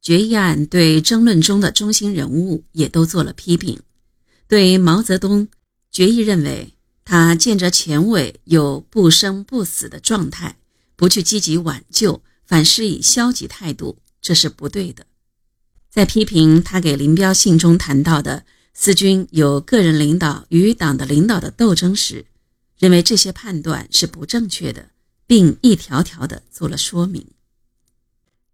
决议案对争论中的中心人物也都做了批评。对毛泽东，决议认为他见着前委有不生不死的状态，不去积极挽救，反是以消极态度，这是不对的。在批评他给林彪信中谈到的四军有个人领导与党的领导的斗争时，认为这些判断是不正确的，并一条条的做了说明。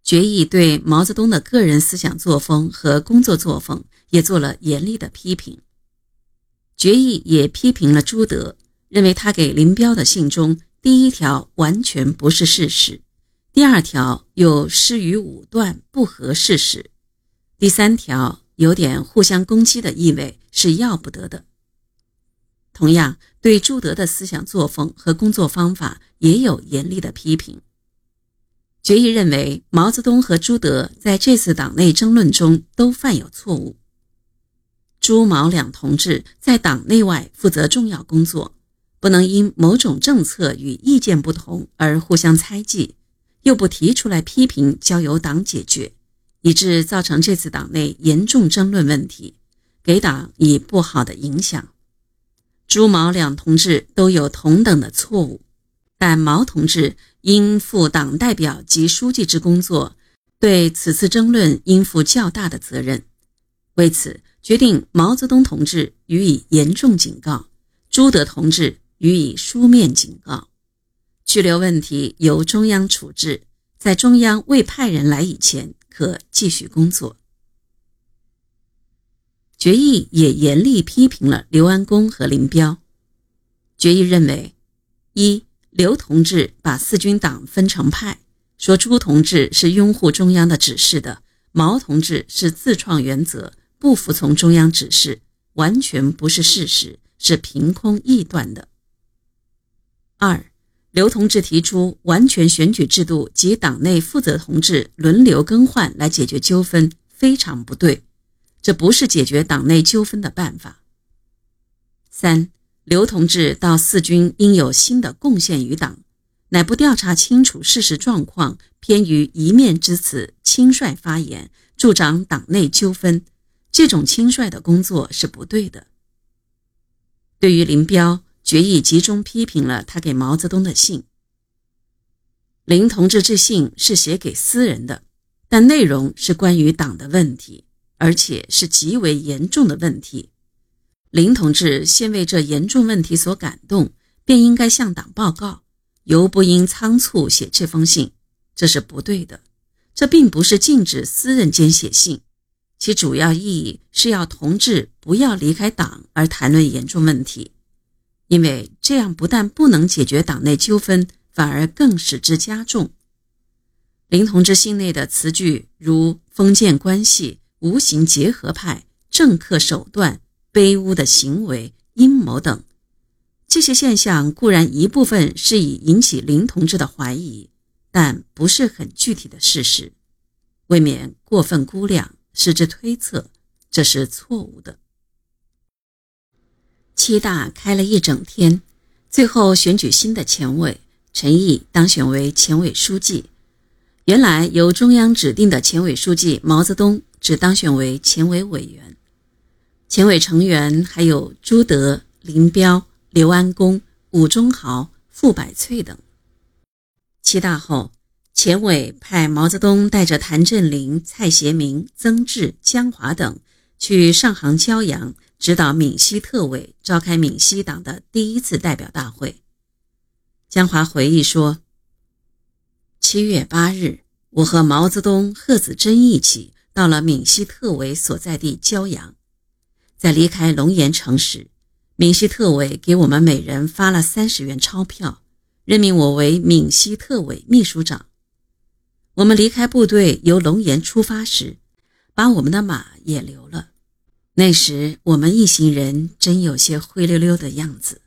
决议对毛泽东的个人思想作风和工作作风也做了严厉的批评。决议也批评了朱德，认为他给林彪的信中第一条完全不是事实，第二条又失于武断，不合事实。第三条有点互相攻击的意味，是要不得的。同样，对朱德的思想作风和工作方法也有严厉的批评。决议认为，毛泽东和朱德在这次党内争论中都犯有错误。朱毛两同志在党内外负责重要工作，不能因某种政策与意见不同而互相猜忌，又不提出来批评，交由党解决。以致造成这次党内严重争论问题，给党以不好的影响。朱毛两同志都有同等的错误，但毛同志应负党代表及书记之工作，对此次争论应负较大的责任。为此，决定毛泽东同志予以严重警告，朱德同志予以书面警告，拘留问题由中央处置，在中央未派人来以前。可继续工作。决议也严厉批评了刘安恭和林彪。决议认为，一刘同志把四军党分成派，说朱同志是拥护中央的指示的，毛同志是自创原则，不服从中央指示，完全不是事实，是凭空臆断的。二。刘同志提出完全选举制度及党内负责同志轮流更换来解决纠纷，非常不对，这不是解决党内纠纷的办法。三，刘同志到四军应有新的贡献于党，乃不调查清楚事实状况，偏于一面之词，轻率发言，助长党内纠纷，这种轻率的工作是不对的。对于林彪。决议集中批评了他给毛泽东的信。林同志致信是写给私人的，但内容是关于党的问题，而且是极为严重的问题。林同志先为这严重问题所感动，便应该向党报告，尤不应仓促写这封信，这是不对的。这并不是禁止私人间写信，其主要意义是要同志不要离开党而谈论严重问题。因为这样不但不能解决党内纠纷，反而更使之加重。林同志信内的词句如封建关系、无形结合派、政客手段、卑污的行为、阴谋等，这些现象固然一部分是以引起林同志的怀疑，但不是很具体的事实，未免过分估量，使之推测，这是错误的。七大开了一整天，最后选举新的前委，陈毅当选为前委书记。原来由中央指定的前委书记毛泽东只当选为前委委员。前委成员还有朱德、林彪、刘安恭、伍中豪、傅百翠等。七大后，前委派毛泽东带着谭震林、蔡协明、曾志、江华等去上杭骄阳。指导闽西特委召开闽西党的第一次代表大会。江华回忆说：“七月八日，我和毛泽东、贺子珍一起到了闽西特委所在地骄阳，在离开龙岩城时，闽西特委给我们每人发了三十元钞票，任命我为闽西特委秘书长。我们离开部队由龙岩出发时，把我们的马也留了。”那时我们一行人真有些灰溜溜的样子。